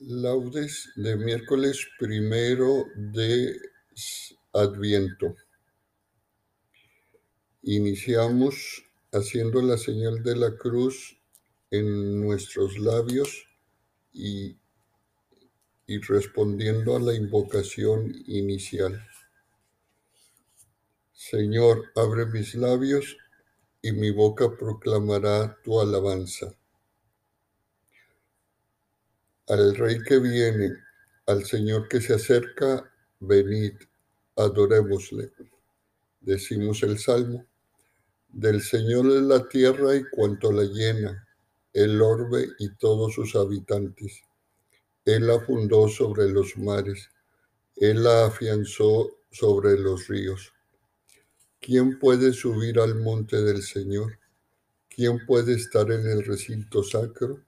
Laudes de miércoles primero de Adviento. Iniciamos haciendo la señal de la cruz en nuestros labios y, respondiendo a la invocación inicial. Señor, abre mis labios y mi boca proclamará tu alabanza al Rey que viene, al Señor que se acerca, venid, adorémosle. Decimos el Salmo, del Señor es la tierra y cuanto la llena, el orbe y todos sus habitantes. Él la fundó sobre los mares, Él la afianzó sobre los ríos. ¿Quién puede subir al monte del Señor? ¿Quién puede estar en el recinto sacro?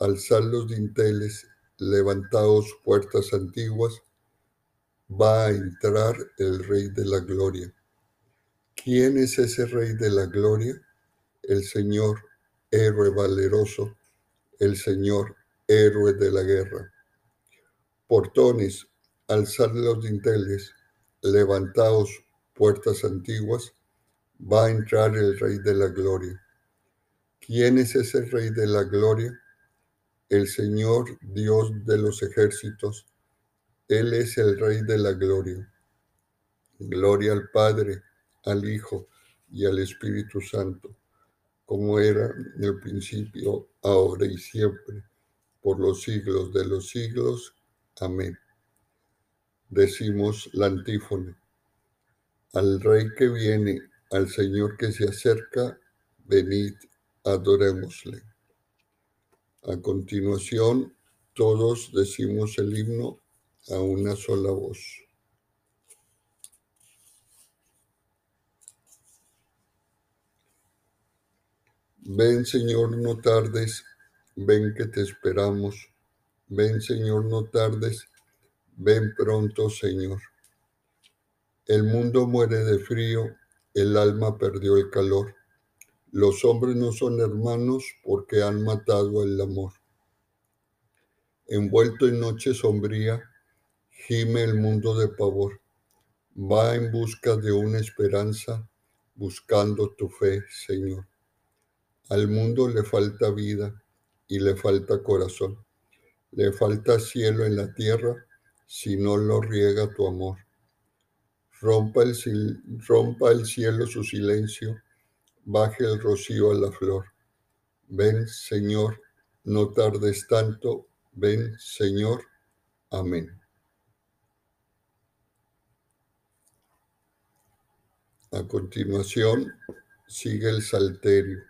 alzad los dinteles, levantaos puertas antiguas, va a entrar el Rey de la Gloria. ¿Quién es ese Rey de la Gloria? El Señor, héroe valeroso, el Señor, héroe de la guerra. Portones, alzad los dinteles, levantaos puertas antiguas, va a entrar el Rey de la Gloria. ¿Quién es ese Rey de la Gloria? El Señor Dios de los ejércitos, Él es el Rey de la gloria. Gloria al Padre, al Hijo y al Espíritu Santo, como era en el principio, ahora y siempre, por los siglos de los siglos. Amén. Decimos la antífona. Al Rey que viene, al Señor que se acerca, venid, adorémosle. A continuación, todos decimos el himno a una sola voz. Ven Señor, no tardes, ven que te esperamos. Ven Señor, no tardes, ven pronto Señor. El mundo muere de frío, el alma perdió el calor. Los hombres no son hermanos porque han matado el amor. Envuelto en noche sombría, gime el mundo de pavor. Va en busca de una esperanza, buscando tu fe, Señor. Al mundo le falta vida y le falta corazón. Le falta cielo en la tierra si no lo riega tu amor. Rompa el, rompa el cielo su silencio baje el rocío a la flor. Ven, Señor, no tardes tanto. Ven, Señor. Amén. A continuación, sigue el salterio.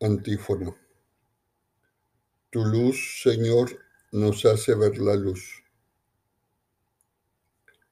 Antífono. Tu luz, Señor, nos hace ver la luz.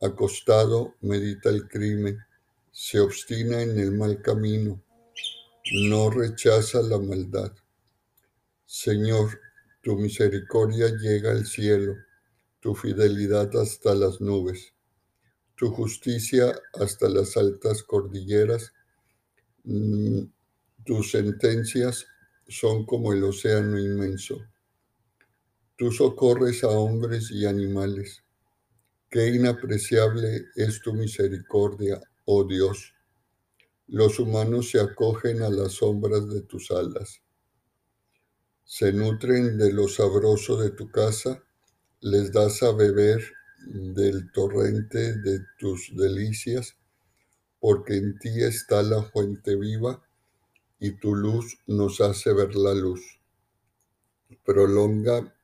acostado medita el crimen, se obstina en el mal camino, no rechaza la maldad. Señor, tu misericordia llega al cielo, tu fidelidad hasta las nubes, tu justicia hasta las altas cordilleras, mm, tus sentencias son como el océano inmenso. Tú socorres a hombres y animales Qué inapreciable es tu misericordia, oh Dios. Los humanos se acogen a las sombras de tus alas. Se nutren de lo sabroso de tu casa, les das a beber del torrente de tus delicias, porque en ti está la fuente viva y tu luz nos hace ver la luz. Prolonga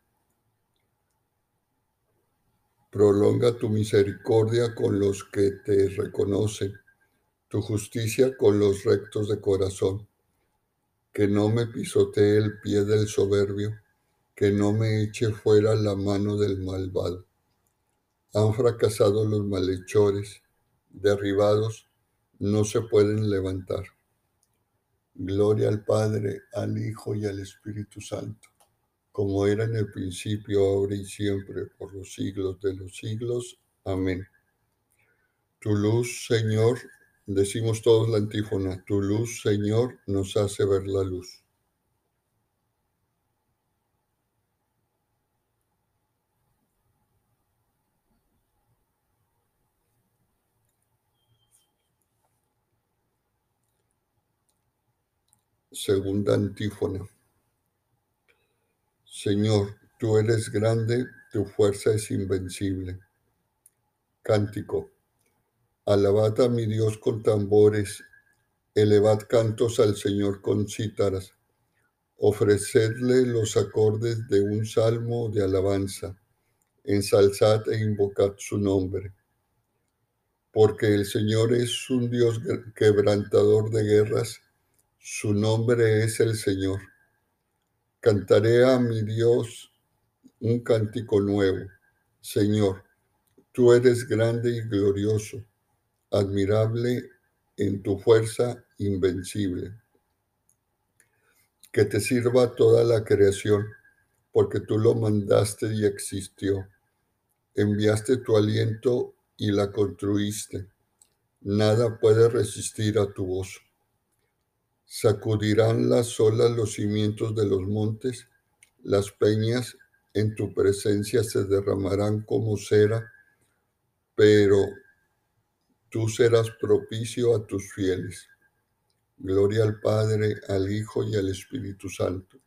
Prolonga tu misericordia con los que te reconocen, tu justicia con los rectos de corazón. Que no me pisotee el pie del soberbio, que no me eche fuera la mano del malvado. Han fracasado los malhechores, derribados, no se pueden levantar. Gloria al Padre, al Hijo y al Espíritu Santo como era en el principio, ahora y siempre, por los siglos de los siglos. Amén. Tu luz, Señor, decimos todos la antífona, tu luz, Señor, nos hace ver la luz. Segunda antífona. Señor, tú eres grande, tu fuerza es invencible. Cántico. Alabad a mi Dios con tambores, elevad cantos al Señor con cítaras, ofrecedle los acordes de un salmo de alabanza, ensalzad e invocad su nombre. Porque el Señor es un Dios quebrantador de guerras, su nombre es el Señor Cantaré a mi Dios un cántico nuevo. Señor, tú eres grande y glorioso, admirable en tu fuerza invencible. Que te sirva toda la creación, porque tú lo mandaste y existió. Enviaste tu aliento y la construiste. Nada puede resistir a tu voz. Sacudirán las olas los cimientos de los montes, las peñas en tu presencia se derramarán como cera, pero tú serás propicio a tus fieles. Gloria al Padre, al Hijo y al Espíritu Santo,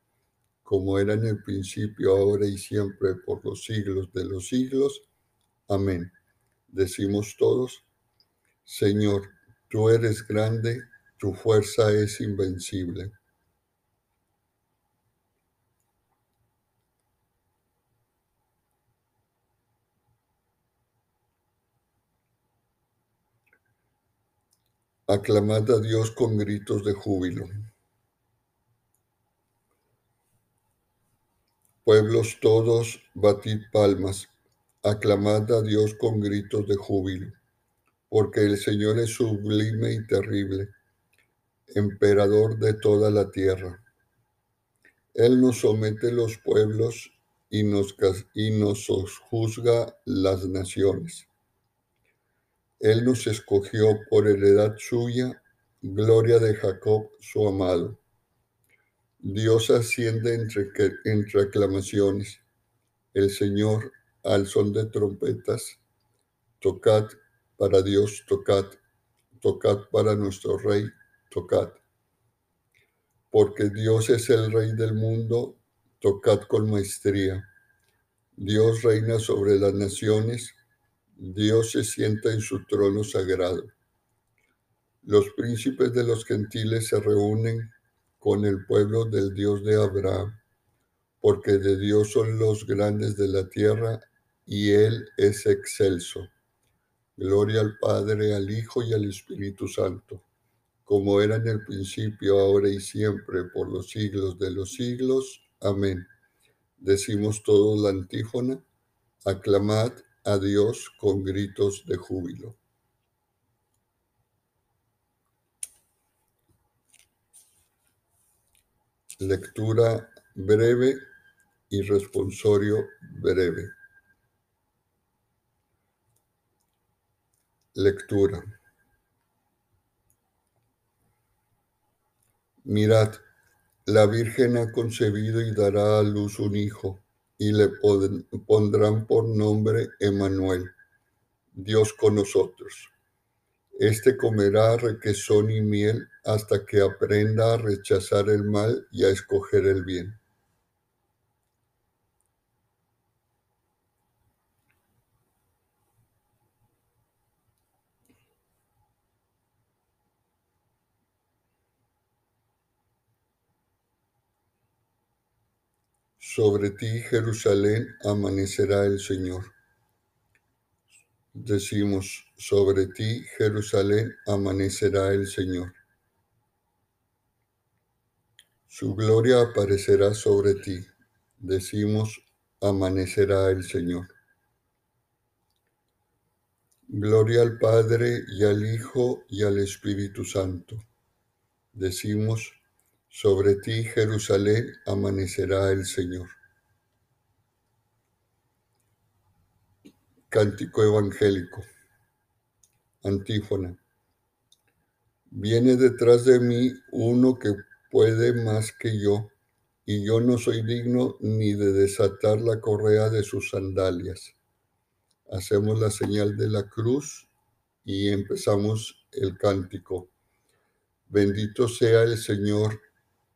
como era en el principio, ahora y siempre, por los siglos de los siglos. Amén. Decimos todos, Señor, tú eres grande tu fuerza es invencible. Aclamad a Dios con gritos de júbilo. Pueblos todos, batid palmas, aclamad a Dios con gritos de júbilo, porque el Señor es sublime y terrible emperador de toda la tierra. Él nos somete los pueblos y nos, y nos juzga las naciones. Él nos escogió por heredad suya, gloria de Jacob, su amado. Dios asciende entre, entre aclamaciones. El Señor al son de trompetas. Tocad para Dios, tocad. Tocad para nuestro Rey, tocad. Porque Dios es el Rey del mundo, tocad con maestría. Dios reina sobre las naciones, Dios se sienta en su trono sagrado. Los príncipes de los gentiles se reúnen con el pueblo del Dios de Abraham, porque de Dios son los grandes de la tierra y Él es excelso. Gloria al Padre, al Hijo y al Espíritu Santo como era en el principio, ahora y siempre, por los siglos de los siglos. Amén. Decimos todos la antífona, aclamad a Dios con gritos de júbilo. Lectura breve y responsorio breve. Lectura. Mirad, la Virgen ha concebido y dará a luz un hijo, y le pondrán por nombre Emanuel, Dios con nosotros. Este comerá requesón y miel hasta que aprenda a rechazar el mal y a escoger el bien. Sobre ti, Jerusalén, amanecerá el Señor. Decimos, sobre ti, Jerusalén, amanecerá el Señor. Su gloria aparecerá sobre ti. Decimos, amanecerá el Señor. Gloria al Padre y al Hijo y al Espíritu Santo. Decimos, sobre ti, Jerusalén, amanecerá el Señor. Cántico evangélico. Antífona. Viene detrás de mí uno que puede más que yo, y yo no soy digno ni de desatar la correa de sus sandalias. Hacemos la señal de la cruz y empezamos el cántico. Bendito sea el Señor,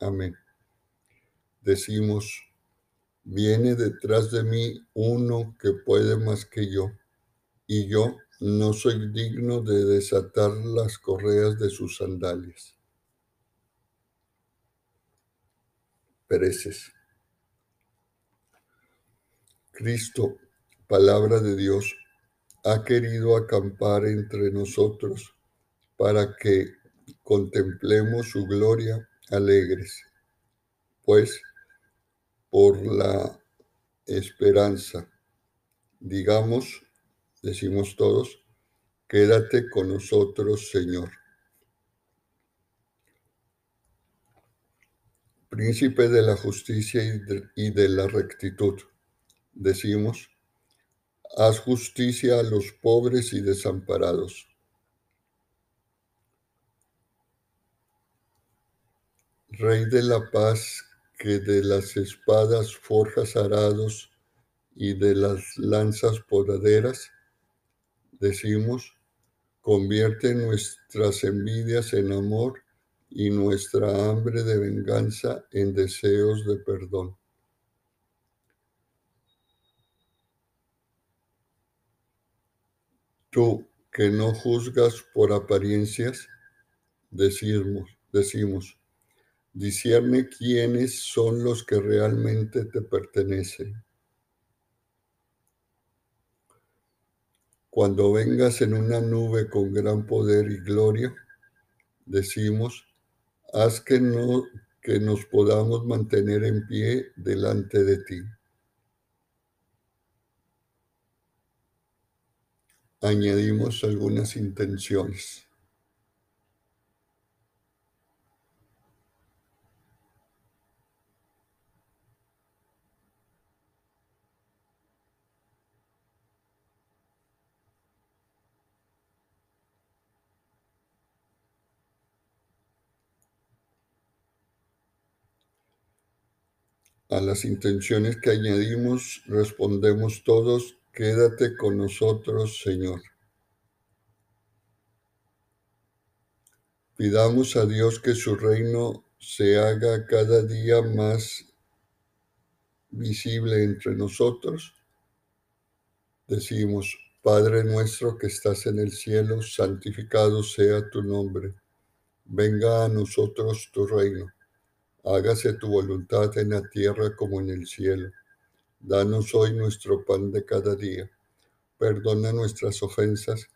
Amén. Decimos, viene detrás de mí uno que puede más que yo, y yo no soy digno de desatar las correas de sus sandalias. pereces. Cristo, palabra de Dios, ha querido acampar entre nosotros para que contemplemos su gloria alegres, pues por la esperanza, digamos, decimos todos, quédate con nosotros, Señor. príncipe de la justicia y de, la rectitud. Decimos, haz justicia a los pobres y desamparados. Rey de la paz, que de las espadas forjas arados y de las lanzas podaderas, decimos, convierte nuestras envidias en amor y nuestra hambre de venganza en deseos de perdón. Tú que no juzgas por apariencias, decimos, decimos, discierne quiénes son los que realmente te pertenecen. Cuando vengas en una nube con gran poder y gloria, decimos, haz que, no, que nos podamos mantener en pie delante de ti. Añadimos algunas intenciones. A las intenciones que añadimos respondemos todos, quédate con nosotros, Señor. Pidamos a Dios que su reino se haga cada día más visible entre nosotros. Decimos, Padre nuestro que estás en el cielo, santificado sea tu nombre. Venga a nosotros tu reino. Hágase tu voluntad en la tierra como en el cielo. Danos hoy nuestro pan de cada día. Perdona nuestras ofensas,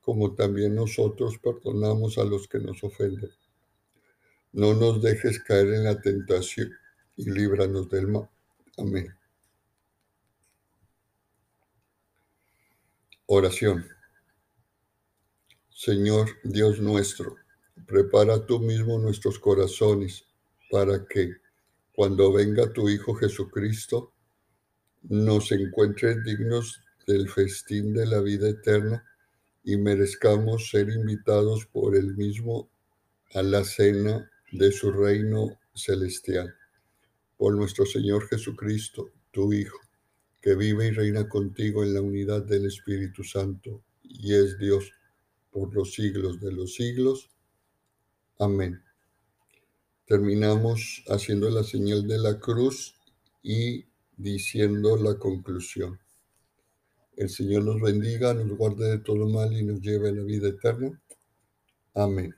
como también nosotros perdonamos a los que nos ofenden. No nos dejes caer en la tentación y líbranos del mal. Amén. Oración. Señor Dios nuestro, prepara tú mismo nuestros corazones para que, cuando venga tu Hijo Jesucristo, nos encuentres dignos del festín de la vida eterna y merezcamos ser invitados por él mismo a la cena de su reino celestial. Por nuestro Señor Jesucristo, tu Hijo que vive y reina contigo en la unidad del Espíritu Santo y es Dios por los siglos de los siglos. Amén. Terminamos haciendo la señal de la cruz y diciendo la conclusión. El Señor nos bendiga, nos guarde de todo mal y nos lleve a la vida eterna. Amén.